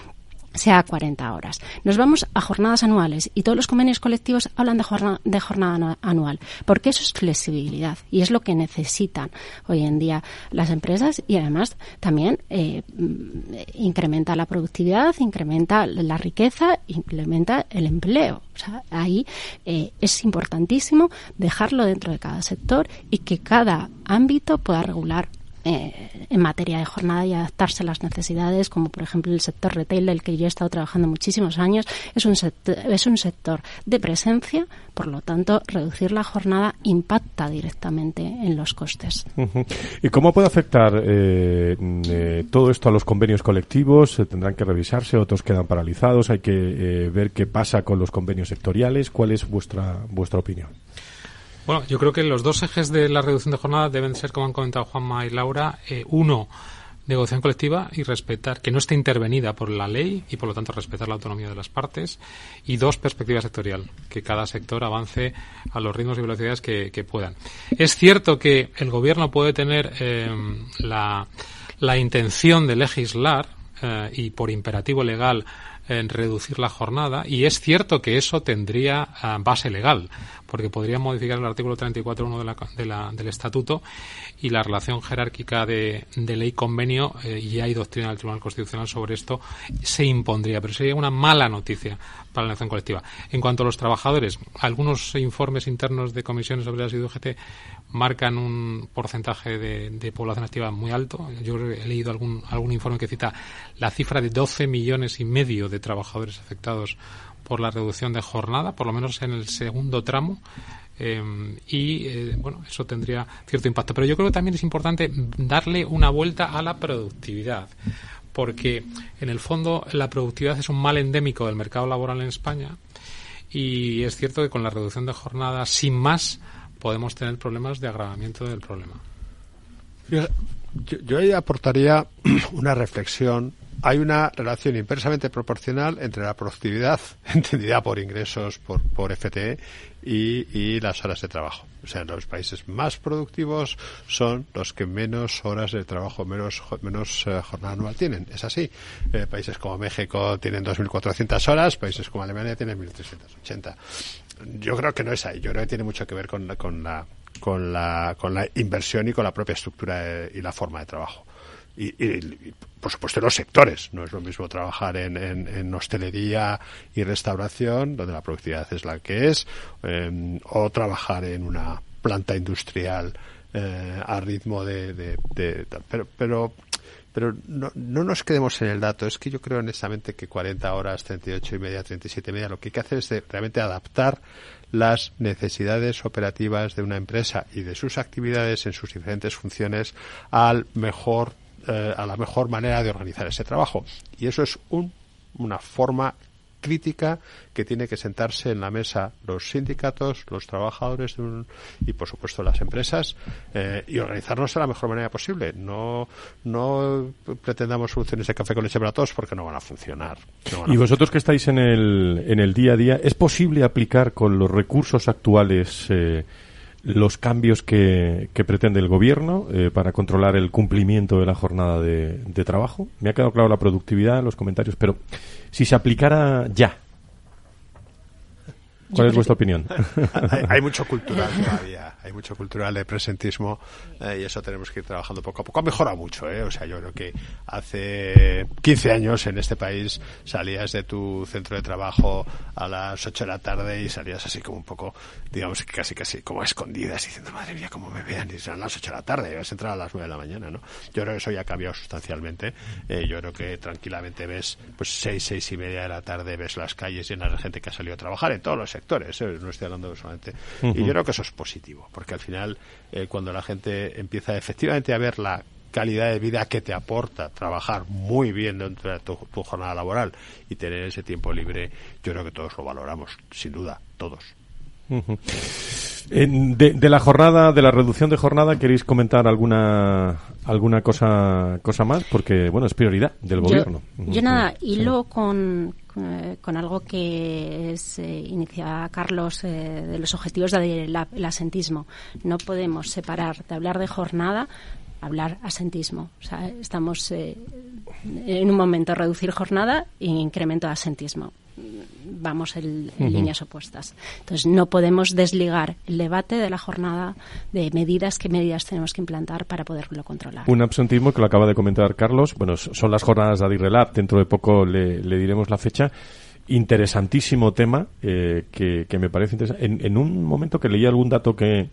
sea 40 horas. Nos vamos a jornadas anuales y todos los convenios colectivos hablan de jornada, de jornada anual, porque eso es flexibilidad y es lo que necesitan hoy en día las empresas y además también eh, incrementa la productividad, incrementa la riqueza, implementa el empleo. O sea, ahí eh, es importantísimo dejarlo dentro de cada sector y que cada ámbito pueda regular eh, en materia de jornada y adaptarse a las necesidades, como por ejemplo el sector retail del que yo he estado trabajando muchísimos años, es un sector, es un sector de presencia, por lo tanto, reducir la jornada impacta directamente en los costes.
¿Y cómo puede afectar eh, eh, todo esto a los convenios colectivos? ¿Se tendrán que revisarse? ¿Otros quedan paralizados? ¿Hay que eh, ver qué pasa con los convenios sectoriales? ¿Cuál es vuestra, vuestra opinión?
Bueno, yo creo que los dos ejes de la reducción de jornada deben ser, como han comentado Juanma y Laura, eh, uno, negociación colectiva y respetar, que no esté intervenida por la ley y por lo tanto respetar la autonomía de las partes. Y dos, perspectiva sectorial, que cada sector avance a los ritmos y velocidades que, puedan. Es cierto que el gobierno puede tener eh, la, la intención de legislar eh, y por imperativo legal en reducir la jornada y es cierto que eso tendría ah, base legal porque podría modificar el artículo 34.1 de la, de la, del estatuto y la relación jerárquica de, de ley convenio eh, y hay doctrina del Tribunal Constitucional sobre esto se impondría pero sería una mala noticia para la nación colectiva. En cuanto a los trabajadores algunos informes internos de comisiones sobre la UGT marcan un porcentaje de, población activa muy alto. Yo he leído algún, algún informe que cita la cifra de 12 millones y medio de trabajadores afectados por la reducción de jornada, por lo menos en el segundo tramo. Eh, y eh, bueno, eso tendría cierto impacto. Pero yo creo que también es importante darle una vuelta a la productividad, porque en el fondo la productividad es un mal endémico del mercado laboral en España y es cierto que con la reducción de jornada sin más podemos tener problemas de agravamiento del problema.
Yo, yo ahí aportaría una reflexión. Hay una relación inversamente proporcional entre la productividad, entendida por ingresos por, por FTE, y, y, las horas de trabajo. O sea, los países más productivos son los que menos horas de trabajo, menos, menos uh, jornada anual tienen. Es así. Eh, países como México tienen 2.400 horas, países como Alemania tienen 1.380 yo creo que no es ahí. Yo creo que tiene mucho que ver con con la, con la, con la inversión y con la propia estructura y la forma de trabajo. Y, y, por supuesto en los sectores. No es lo mismo trabajar en, en, en, hostelería y restauración, donde la productividad es la que es, eh, o trabajar en una planta industrial eh, a ritmo de, de, de, pero, pero pero no, no, nos quedemos en el dato. Es que yo creo honestamente que 40 horas, 38 y media, 37 y media, lo que hay que hacer es de realmente adaptar las necesidades operativas de una empresa y de sus actividades en sus diferentes funciones al mejor, eh, a la mejor manera de organizar ese trabajo. Y eso es un, una forma crítica que tiene que sentarse en la mesa los sindicatos, los trabajadores de un, y por supuesto las empresas eh, y organizarnos de la mejor manera posible. No, no pretendamos soluciones de café con leche para todos porque no van a funcionar. No van a
y vosotros que estáis en el, en el día a día, ¿es posible aplicar con los recursos actuales eh, los cambios que, que, pretende el gobierno eh, para controlar el cumplimiento de la jornada de, de, trabajo. Me ha quedado claro la productividad, los comentarios, pero si se aplicara ya, ¿cuál es vuestra opinión?
hay, hay, mucho cultural todavía, hay mucho cultural de presentismo eh, y eso tenemos que ir trabajando poco a poco. Ha mejorado mucho, ¿eh? O sea, yo creo que hace 15 años en este país salías de tu centro de trabajo a las 8 de la tarde y salías así como un poco, digamos, casi casi como a escondidas diciendo, madre mía, cómo me vean, y serán las 8 de la tarde, y vas a entrar a las 9 de la mañana, ¿no? Yo creo que eso ya ha cambiado sustancialmente. Eh, yo creo que tranquilamente ves, pues 6, 6 y media de la tarde, ves las calles llenas de gente que ha salido a trabajar en todos los sectores, ¿eh? no estoy hablando solamente. Uh -huh. Y yo creo que eso es positivo, porque al final, eh, cuando la gente empieza efectivamente a ver la calidad de vida que te aporta trabajar muy bien dentro de tu, tu, jornada laboral y tener ese tiempo libre, yo creo que todos lo valoramos, sin duda, todos.
Uh -huh. de, de, la jornada, de la reducción de jornada, ¿queréis comentar alguna alguna cosa cosa más? Porque, bueno, es prioridad del gobierno.
Yo, yo nada, hilo sí. con, con algo que es, eh, inicia Carlos eh, de los objetivos del de asentismo. No podemos separar de hablar de jornada hablar asentismo. O sea, estamos eh, en un momento reducir jornada e incremento de asentismo. Vamos en, en uh -huh. líneas opuestas. Entonces, no podemos desligar el debate de la jornada de medidas, qué medidas tenemos que implantar para poderlo controlar.
Un absentismo que lo acaba de comentar Carlos. Bueno, son las jornadas de Adirrelab. Dentro de poco le, le diremos la fecha interesantísimo tema eh, que, que, me parece interesante. En, en, un momento que leí algún dato que,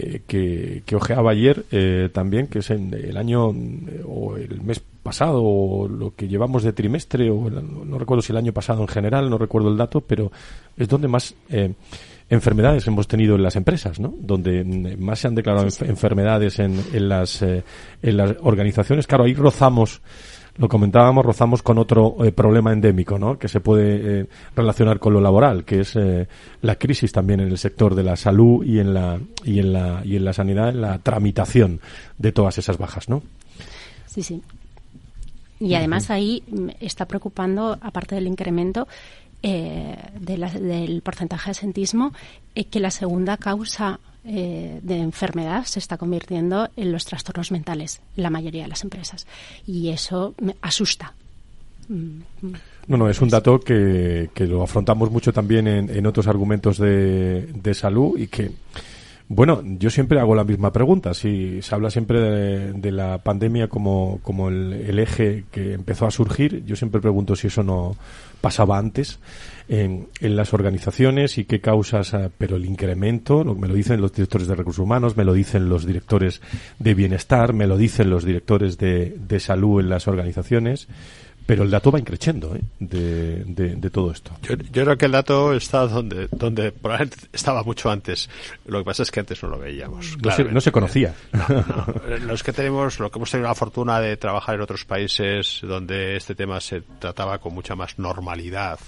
eh, que, que, ojeaba ayer eh, también, que es en el año eh, o el mes pasado o lo que llevamos de trimestre, o el, no recuerdo si el año pasado en general, no recuerdo el dato, pero es donde más eh, enfermedades hemos tenido en las empresas, ¿no? Donde más se han declarado sí, sí. enfermedades en, en, las, eh, en las organizaciones. Claro, ahí rozamos lo comentábamos, rozamos con otro eh, problema endémico, ¿no? Que se puede eh, relacionar con lo laboral, que es eh, la crisis también en el sector de la salud y en la y en la y en la sanidad, en la tramitación de todas esas bajas, ¿no?
Sí, sí. Y además ahí está preocupando, aparte del incremento eh, de la, del porcentaje de asentismo, eh, que la segunda causa eh, de enfermedad se está convirtiendo en los trastornos mentales en la mayoría de las empresas. Y eso me asusta.
No, no, es un dato que, que lo afrontamos mucho también en, en otros argumentos de, de salud y que bueno, yo siempre hago la misma pregunta. Si se habla siempre de, la pandemia como, como el, eje que empezó a surgir, yo siempre pregunto si eso no pasaba antes en, las organizaciones y qué causas, eh, pero el incremento, me lo dicen los directores de recursos humanos, me lo dicen los directores de bienestar, me lo dicen los directores de, de salud en las organizaciones pero el dato va increciendo ¿eh? de, de, de, todo esto.
Yo, yo, creo que el dato está donde, donde probablemente estaba mucho antes. Lo que pasa es que antes no lo veíamos.
No, se, no se, conocía.
No, no. Los que tenemos, lo que hemos tenido la fortuna de trabajar en otros países donde este tema se trataba con mucha más normalidad.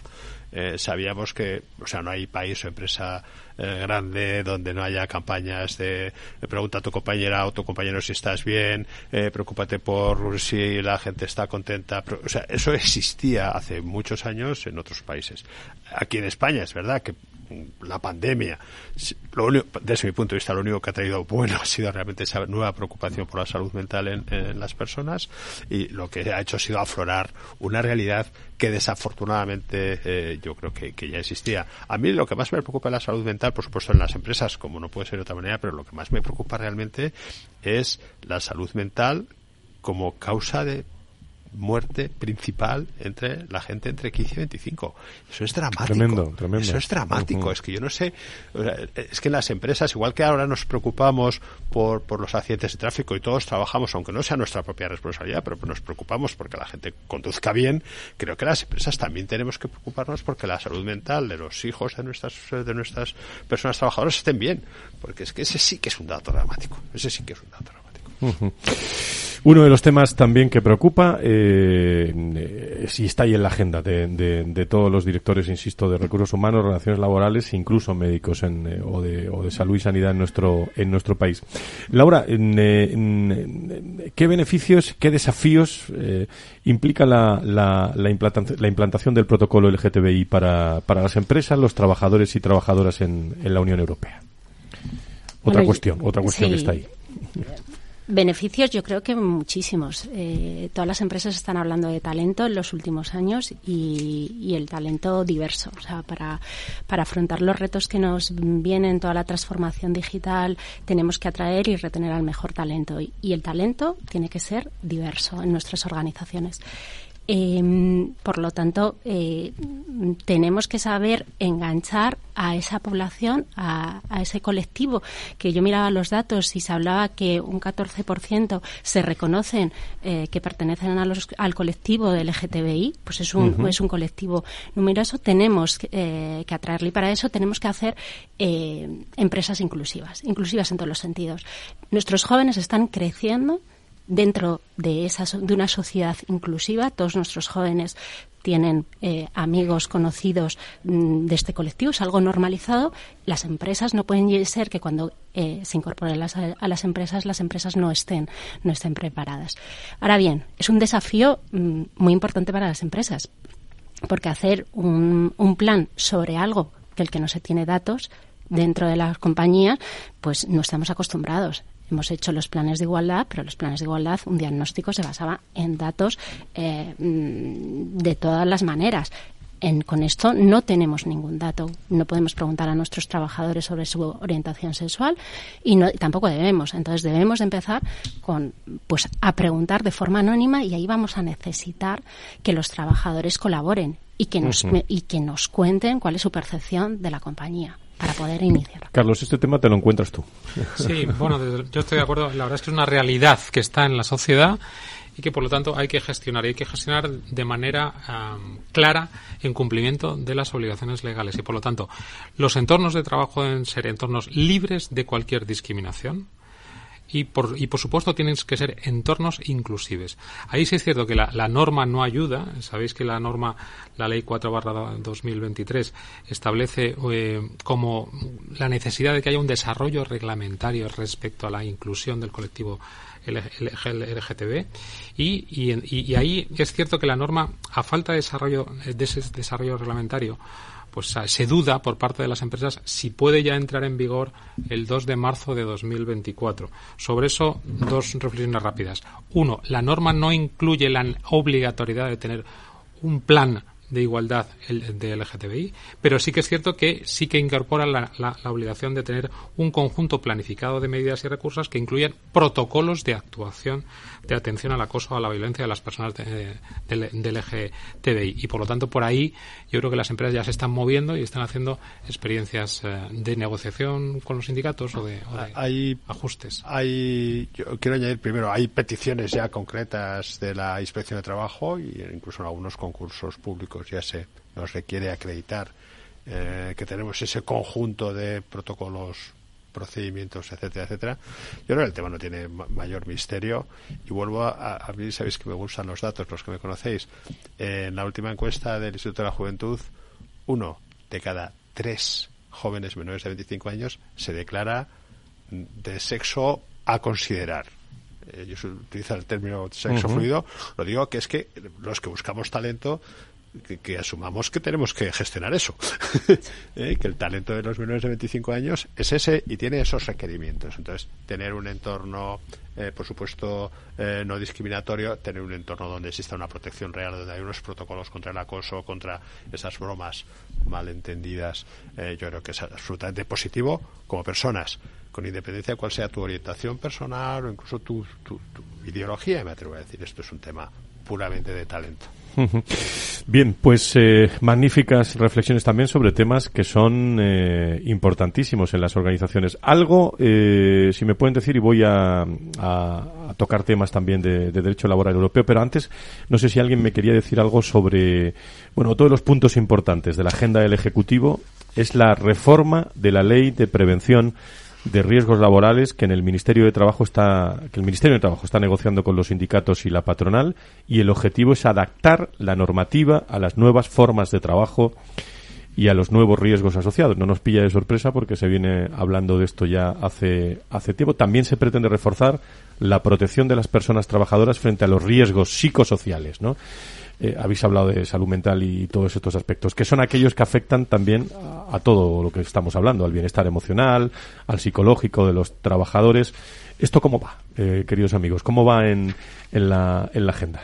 Eh, sabíamos que, o sea, no hay país o empresa eh, grande donde no haya campañas de pregunta a tu compañera o tu compañero si estás bien, eh, preocúpate por si la gente está contenta. O sea, eso existía hace muchos años en otros países. Aquí en España es verdad que la pandemia, lo único, desde mi punto de vista, lo único que ha traído bueno ha sido realmente esa nueva preocupación por la salud mental en, las personas y lo que ha hecho ha sido aflorar una realidad que desafortunadamente eh, yo creo que, que, ya existía. A mí lo que más me preocupa es la salud mental, por supuesto, en las empresas, como no puede ser de otra manera, pero lo que más me preocupa realmente es la salud mental como causa de muerte principal entre la gente entre 15 y 25. Eso es dramático.
Tremendo, tremendo.
Eso es dramático. Uh -huh. Es que yo no sé, es que las empresas, igual que ahora nos preocupamos por, por los accidentes de tráfico y todos trabajamos, aunque no sea nuestra propia responsabilidad, pero nos preocupamos porque la gente conduzca bien, creo que las empresas también tenemos que preocuparnos porque la salud mental de los hijos de nuestras, de nuestras personas trabajadoras estén bien. Porque es que ese sí que es un dato dramático. Ese sí que es un dato dramático.
Uno de los temas también que preocupa, eh, si está ahí en la agenda de, de, de, todos los directores, insisto, de recursos humanos, relaciones laborales, incluso médicos en, eh, o, de, o, de, salud y sanidad en nuestro, en nuestro país. Laura, en, ¿qué beneficios, qué desafíos eh, implica la, la, la, implantación, la, implantación, del protocolo LGTBI para, para las empresas, los trabajadores y trabajadoras en, en la Unión Europea? Otra bueno, cuestión, otra cuestión
sí.
que está ahí.
Beneficios yo creo que muchísimos. Eh, todas las empresas están hablando de talento en los últimos años y, y, el talento diverso. O sea, para, para afrontar los retos que nos vienen, toda la transformación digital, tenemos que atraer y retener al mejor talento. Y, y el talento tiene que ser diverso en nuestras organizaciones. Eh, por lo tanto, eh, tenemos que saber enganchar a esa población, a, a, ese colectivo, que yo miraba los datos y se hablaba que un 14% se reconocen eh, que pertenecen a los, al colectivo del LGTBI, pues es un, uh -huh. es un colectivo numeroso, tenemos eh, que atraerle y para eso tenemos que hacer eh, empresas inclusivas, inclusivas en todos los sentidos. Nuestros jóvenes están creciendo dentro de, esa, de una sociedad inclusiva. Todos nuestros jóvenes tienen eh, amigos conocidos mmm, de este colectivo, es algo normalizado. Las empresas no pueden ser que cuando eh, se incorporen las, a las empresas, las empresas no estén, no estén preparadas. Ahora bien, es un desafío mmm, muy importante para las empresas, porque hacer un, un plan sobre algo del que no se tiene datos dentro de las compañías, pues no estamos acostumbrados hemos hecho los planes de igualdad, pero los planes de igualdad, un diagnóstico se basaba en datos eh, de todas las maneras. En, con esto no tenemos ningún dato. No podemos preguntar a nuestros trabajadores sobre su orientación sexual y no, tampoco debemos. Entonces debemos empezar con, pues, a preguntar de forma anónima y ahí vamos a necesitar que los trabajadores colaboren y que nos, uh -huh. y que nos cuenten cuál es su percepción de la compañía para poder iniciar.
Carlos, este tema te lo encuentras tú.
Sí, bueno, yo estoy de acuerdo. La verdad es que es una realidad que está en la sociedad y que por lo tanto hay que gestionar. Y hay que gestionar de manera um, clara en cumplimiento de las obligaciones legales. Y por lo tanto, los entornos de trabajo deben ser entornos libres de cualquier discriminación y por, y por supuesto tienen que ser entornos inclusives. Ahí sí es cierto que la, la norma no ayuda. Sabéis que la norma, la ley 4 barra 2023, establece eh, como la necesidad de que haya un desarrollo reglamentario respecto a la inclusión del colectivo LGTB y, y, y, ahí es cierto que la norma, a falta de desarrollo, de ese desarrollo reglamentario, pues se duda por parte de las empresas si puede ya entrar en vigor el 2 de marzo de 2024. Sobre eso, dos reflexiones rápidas. Uno, la norma no incluye la obligatoriedad de tener un plan de igualdad de LGTBI, pero sí que es cierto que sí que incorpora la, la, obligación de tener un conjunto planificado de medidas y recursos que incluyan protocolos de actuación de atención al acoso, a la violencia de las personas de, del LGTBI. Y por lo tanto, por ahí yo creo que las empresas ya se están moviendo y están haciendo experiencias eh, de negociación con los sindicatos o de,
hay,
ajustes.
Hay, yo quiero añadir primero, hay peticiones ya concretas de la Inspección de Trabajo y incluso en algunos concursos públicos ya se nos requiere acreditar eh, que tenemos ese conjunto de protocolos procedimientos, etcétera, etcétera. Yo creo que el tema no tiene mayor misterio y vuelvo a, a mí sabéis que me gustan los datos, los que me conocéis. en la última encuesta del Instituto de la Juventud, uno de cada tres jóvenes menores de 25 años se declara de sexo a considerar. Eh, yo utilizo el término sexo fluido, lo digo que es que los que buscamos talento que, asumamos que tenemos que gestionar eso. ¿Eh? Que el talento de los menores de 25 años es ese y tiene esos requerimientos. Entonces, tener un entorno, eh, por supuesto, eh, no discriminatorio, tener un entorno donde exista una protección real, donde hay unos protocolos contra el acoso, contra esas bromas malentendidas, yo creo que es absolutamente positivo como personas con independencia de cuál sea tu orientación personal o incluso tu ideología, me atrevo a decir, esto es un tema puramente de talento.
Bien, pues eh, magníficas reflexiones también sobre temas que son eh, importantísimos en las organizaciones. Algo, eh, si me pueden decir, y voy a, tocar temas también de, de, derecho laboral europeo, pero antes, no sé si alguien me quería decir algo sobre, bueno, todos los puntos importantes de la agenda del Ejecutivo es la reforma de la ley de prevención de riesgos laborales que en el Ministerio de Trabajo está que el Ministerio de Trabajo está negociando con los sindicatos y la patronal y el objetivo es adaptar la normativa a las nuevas formas de trabajo y a los nuevos riesgos asociados. No nos pilla de sorpresa porque se viene hablando de esto ya hace hace tiempo. También se pretende reforzar la protección de las personas trabajadoras frente a los riesgos psicosociales, ¿no? Eh, habéis hablado de salud mental y todos estos aspectos, que son aquellos que afectan también a, todo lo que estamos hablando, al bienestar emocional, al psicológico de los trabajadores. ¿Esto cómo va, eh, queridos amigos? ¿Cómo va en, en, la, en la agenda?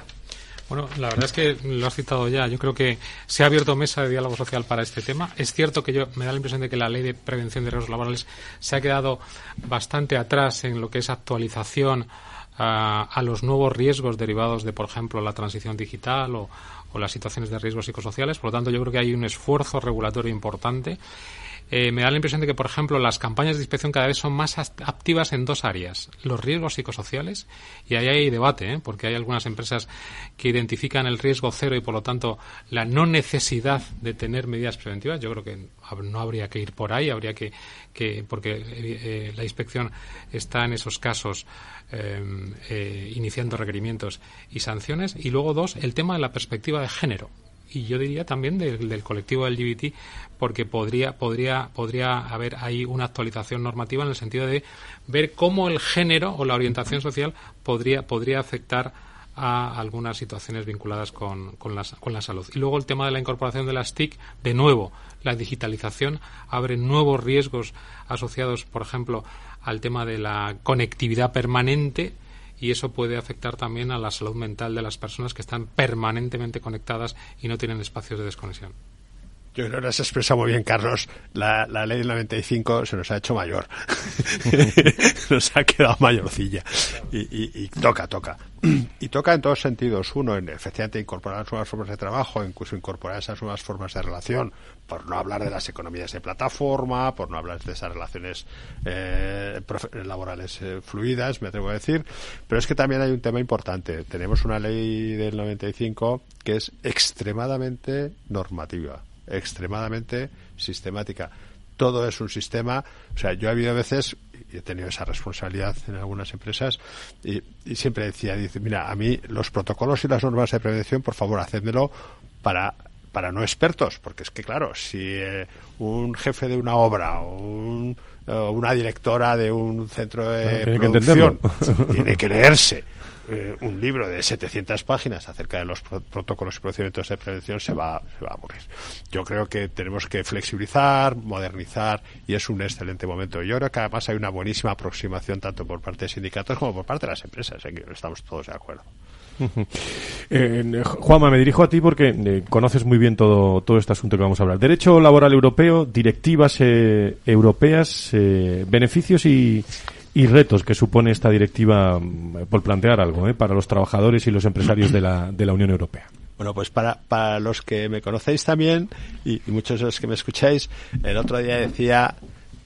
Bueno, la verdad es que lo has citado ya. Yo creo que se ha abierto mesa de diálogo social para este tema. Es cierto que yo me da la impresión de que la ley de prevención de riesgos laborales se ha quedado bastante atrás en lo que es actualización a, los nuevos riesgos derivados de, por ejemplo, la transición digital o, o las situaciones de riesgos psicosociales. Por lo tanto, yo creo que hay un esfuerzo regulatorio importante eh, me da la impresión de que, por ejemplo, las campañas de inspección cada vez son más activas en dos áreas, los riesgos psicosociales, y ahí hay debate, ¿eh? porque hay algunas empresas que identifican el riesgo cero y, por lo tanto, la no necesidad de tener medidas preventivas. Yo creo que no habría que ir por ahí, habría que, que porque eh, la inspección está en esos casos iniciando requerimientos y sanciones. Y luego, dos, el tema de la perspectiva de género y yo diría también del, del colectivo LGBT porque podría podría podría haber ahí una actualización normativa en el sentido de ver cómo el género o la orientación social podría podría afectar a algunas situaciones vinculadas con, con, la, con la salud. Y luego el tema de la incorporación de las TIC, de nuevo, la digitalización abre nuevos riesgos asociados, por ejemplo, al tema de la conectividad permanente y eso puede afectar también a la salud mental de las personas que están permanentemente conectadas y no tienen espacios de desconexión.
Yo creo que lo has expresado muy bien, Carlos. La, la ley del 95 se nos ha hecho mayor. nos ha quedado mayorcilla. Y, y, y, toca, toca. y toca en todos sentidos. Uno, en efectivamente incorporar nuevas formas de trabajo, incluso incorporar esas nuevas formas de relación, por no hablar de las economías de plataforma, por no hablar de esas relaciones eh, laborales eh, fluidas, me atrevo a decir. Pero es que también hay un tema importante. Tenemos una ley del 95 que es extremadamente normativa extremadamente sistemática. Todo es un sistema. O sea, yo he habido veces, y he tenido esa responsabilidad en algunas empresas, y, siempre decía, dice, mira, a mí los protocolos y las normas de prevención, por favor, hacedmelo para para no expertos, porque es que claro, si eh, un jefe de una obra o una directora de un centro de producción tiene que leerse eh, un libro de 700 páginas acerca de los protocolos y procedimientos de prevención se va, se va a aburrir. Yo creo que tenemos que flexibilizar, modernizar y es un excelente momento. Yo creo que además hay una buenísima aproximación tanto por parte de sindicatos como por parte de las empresas, en que estamos todos de acuerdo.
Eh, Juanma, me dirijo a ti porque eh, conoces muy bien todo, todo este asunto que vamos a hablar. Derecho laboral europeo, directivas eh, europeas, beneficios y, y retos que supone esta directiva, mm, por plantear algo, para los trabajadores y los empresarios de la, de la Unión Europea.
Bueno, pues para, para los que me conocéis también y, y muchos de los que me escucháis, el otro día decía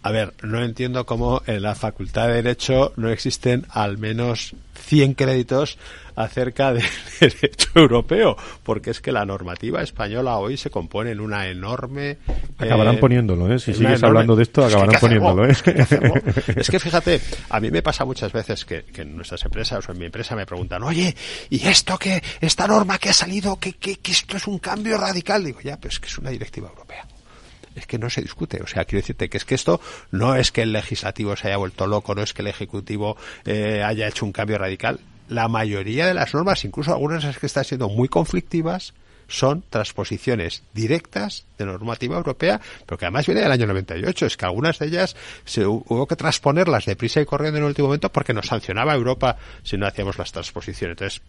a ver, no entiendo cómo en la Facultad de Derecho no existen al menos 100 créditos acerca del derecho europeo, porque es que la normativa española hoy se compone en una enorme...
Acabarán eh, poniéndolo, ¿eh? Si sigues hablando de esto, acabarán poniéndolo, ¿eh?
Es que, fíjate, a mí me pasa muchas veces que, en nuestras empresas o en mi empresa me preguntan, oye, ¿y esto que, esta norma que ha salido, que, que, que esto es un cambio radical? Digo, ya, pero es que es una directiva europea es que no se discute. O sea, quiero decirte que es que esto no es que el legislativo se haya vuelto loco, no es que el ejecutivo eh, haya hecho un cambio radical. La mayoría de las normas, incluso algunas que están siendo muy conflictivas, son transposiciones directas de normativa europea, pero que además viene del año 98. Es que algunas de ellas se hubo que transponerlas deprisa y corriendo en el último momento porque nos sancionaba Europa si no hacíamos las transposiciones. Entonces,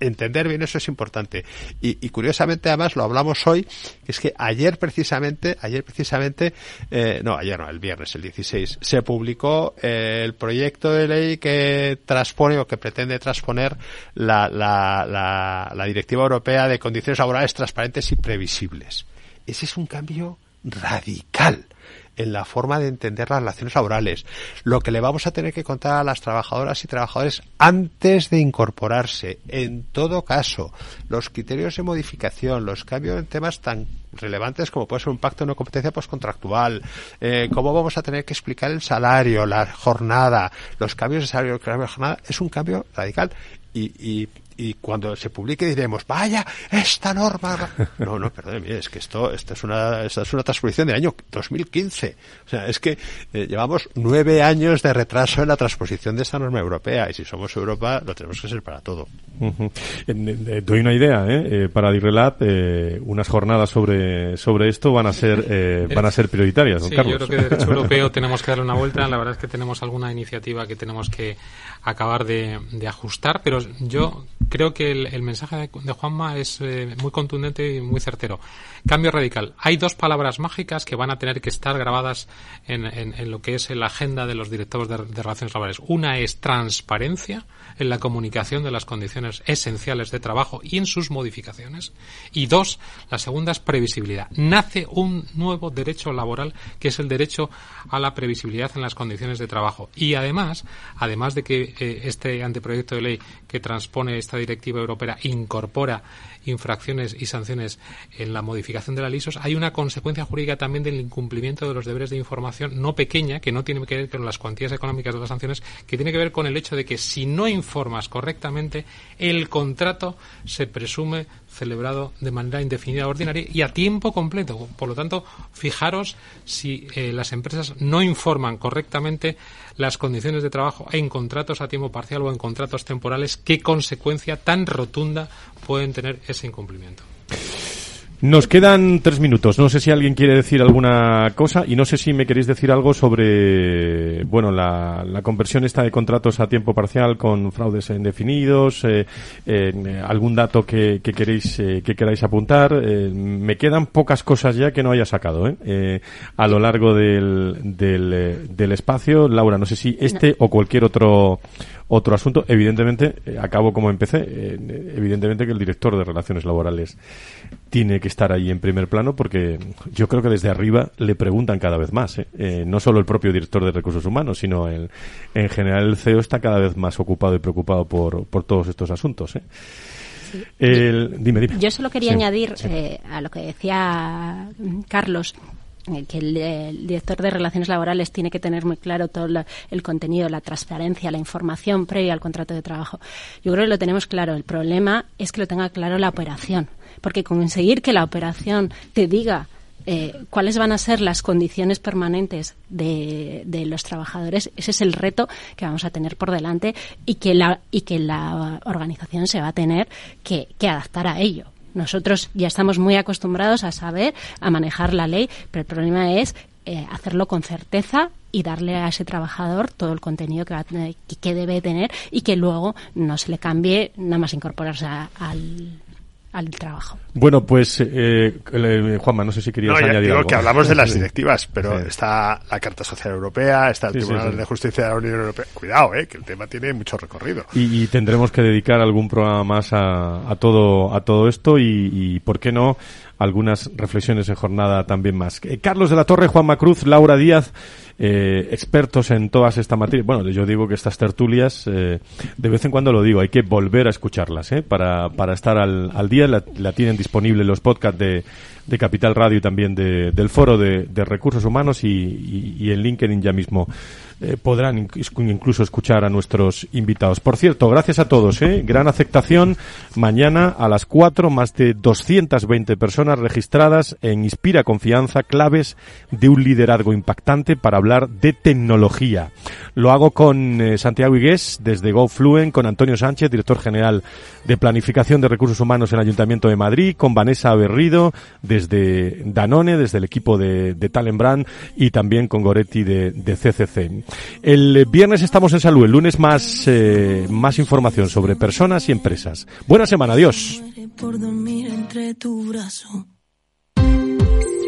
entender bien eso es importante. Y, curiosamente, además, lo hablamos hoy, que es que ayer precisamente, ayer precisamente, eh, no, ayer no, el viernes, el 16, se publicó eh, el proyecto de ley que transpone o que pretende transponer la, la, la Directiva Europea de Condiciones Laborales Transparentes y Previsibles. Ese es un cambio radical en la forma de entender las relaciones laborales, lo que le vamos a tener que contar a las trabajadoras y trabajadores antes de incorporarse. En todo caso, los criterios de modificación, los cambios en temas tan relevantes como puede ser un pacto de no competencia postcontractual, eh, cómo vamos a tener que explicar el salario, la jornada, los cambios de salario, de jornada, es un cambio radical. Y, y, y cuando se publique diremos, vaya, esta norma. No, no, perdóneme, es que esto, esto es una, esta es una transposición del año 2015. O sea, es que eh, llevamos nueve años de retraso en la transposición de esta norma europea y si somos Europa lo tenemos que ser para todo.
Doy una idea, ¿eh? eh para Dirrelab, eh, unas jornadas sobre, sobre esto van a ser, eh, van a ser prioritarias,
sí,
Carlos.
Yo creo que el derecho europeo tenemos que darle una vuelta. La verdad es que tenemos alguna iniciativa que tenemos que acabar de, de ajustar, pero yo creo que el, mensaje de, Juanma es eh, muy contundente y muy certero. Cambio radical. Hay dos palabras mágicas que van a tener que estar grabadas en, en, lo que es la agenda de los directores de, de relaciones laborales. Una es transparencia en la comunicación de las condiciones esenciales de trabajo y en sus modificaciones. Y dos, la segunda es previsibilidad. Nace un nuevo derecho laboral que es el derecho a la previsibilidad en las condiciones de trabajo. Y además, además de que eh, este anteproyecto de ley que transpone esta directiva europea incorpora infracciones y sanciones en la modificación de la LISOS, hay una consecuencia jurídica también del incumplimiento de los deberes de información no pequeña, que no tiene que ver con las cuantías económicas de las sanciones, que tiene que ver con el hecho de que si no informas correctamente, el contrato se presume celebrado de manera indefinida ordinaria y a tiempo completo. Por lo tanto, fijaros si eh, las empresas no informan correctamente las condiciones de trabajo en contratos a tiempo parcial o en contratos temporales, qué consecuencia tan rotunda pueden tener ese incumplimiento.
Nos quedan tres minutos. No sé si alguien quiere decir alguna cosa y no sé si me queréis decir algo sobre, bueno, la, conversión esta de contratos a tiempo parcial con fraudes indefinidos, eh, eh, algún dato que, queréis eh, que queráis apuntar. me quedan pocas cosas ya que no haya sacado a lo largo del, del, del espacio. Laura, no sé si este o cualquier otro otro asunto, evidentemente, eh, acabo como empecé, eh, evidentemente que el director de relaciones laborales tiene que estar ahí en primer plano porque yo creo que desde arriba le preguntan cada vez más. ¿eh? no solo el propio director de recursos humanos, sino el, en general el CEO está cada vez más ocupado y preocupado por, por todos estos asuntos. dime, dime.
Yo solo quería añadir a lo que decía Carlos que el, director de relaciones laborales tiene que tener muy claro todo el contenido, la transparencia, la información previa al contrato de trabajo. Yo creo que lo tenemos claro. El problema es que lo tenga claro la operación, porque conseguir que la operación te diga eh, cuáles van a ser las condiciones permanentes de, los trabajadores, ese es el reto que vamos a tener por delante y que la, y que la organización se va a tener que adaptar a ello. Nosotros ya estamos muy acostumbrados a saber, a manejar la ley, pero el problema es eh, hacerlo con certeza y darle a ese trabajador todo el contenido que, va a tener, que debe tener y que luego no se le cambie nada más incorporarse al, al trabajo.
Bueno, pues eh, eh, Juanma, no sé si querías
no,
añadir
digo
algo.
que hablamos de las directivas, pero está la Carta Social Europea, está el sí, Tribunal sí, de Justicia de la Unión Europea. Cuidado, eh, que el tema tiene mucho recorrido.
Y, y tendremos que dedicar algún programa más a, a todo a todo esto y, y, ¿por qué no? algunas reflexiones en jornada también más. Eh, Carlos de la Torre, Juanma Cruz, Laura Díaz, eh, expertos en todas estas materias. Bueno, yo digo que estas tertulias, eh, de vez en cuando lo digo, hay que volver a escucharlas, ¿eh? Para, para estar al, al día. La, la, tienen disponible los podcasts de, de Capital Radio y también de, del Foro de, de Recursos Humanos y, y, y, en LinkedIn ya mismo. Eh, podrán incluso escuchar a nuestros invitados. Por cierto, gracias a todos, ¿eh? gran aceptación. Mañana a las 4, más de 220 personas registradas en Inspira Confianza, claves de un liderazgo impactante para hablar de tecnología. Lo hago con eh, Santiago Igués desde GoFluent, con Antonio Sánchez, director general de Planificación de Recursos Humanos en el Ayuntamiento de Madrid, con Vanessa Berrido desde Danone, desde el equipo de, de Talent Brand y también con Goretti de, de CCC. El viernes estamos en salud, el lunes más, eh, más información sobre personas y empresas. Buena semana, adiós.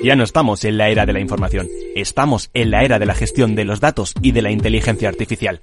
Ya no estamos en la era de la información, estamos en la era de la gestión de los datos y de la inteligencia artificial.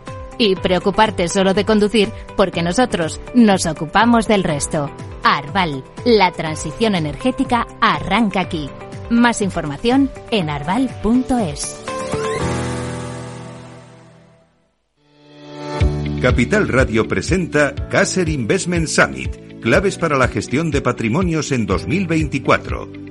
y preocuparte solo de conducir porque nosotros nos ocupamos del resto. Arval, la transición energética arranca aquí. Más información en arval.es.
Capital Radio presenta Caser Investment Summit, claves para la gestión de patrimonios en 2024